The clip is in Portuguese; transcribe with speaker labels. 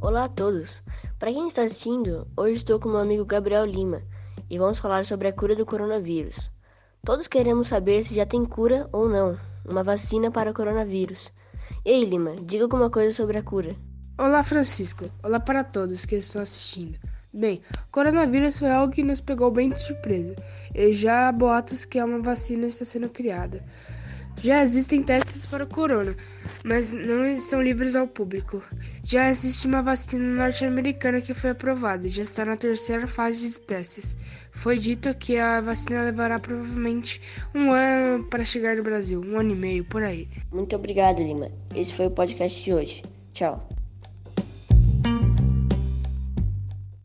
Speaker 1: Olá a todos! Para quem está assistindo, hoje estou com meu amigo Gabriel Lima e vamos falar sobre a cura do coronavírus. Todos queremos saber se já tem cura ou não, uma vacina para o coronavírus. E aí, Lima, diga alguma coisa sobre a cura.
Speaker 2: Olá, Francisco. Olá para todos que estão assistindo. Bem, coronavírus foi algo que nos pegou bem de surpresa e já há boatos que uma vacina está sendo criada. Já existem testes para corona, mas não estão livres ao público. Já existe uma vacina norte-americana que foi aprovada e já está na terceira fase de testes. Foi dito que a vacina levará provavelmente um ano para chegar no Brasil, um ano e meio por aí.
Speaker 1: Muito obrigado, Lima. Esse foi o podcast de hoje. Tchau.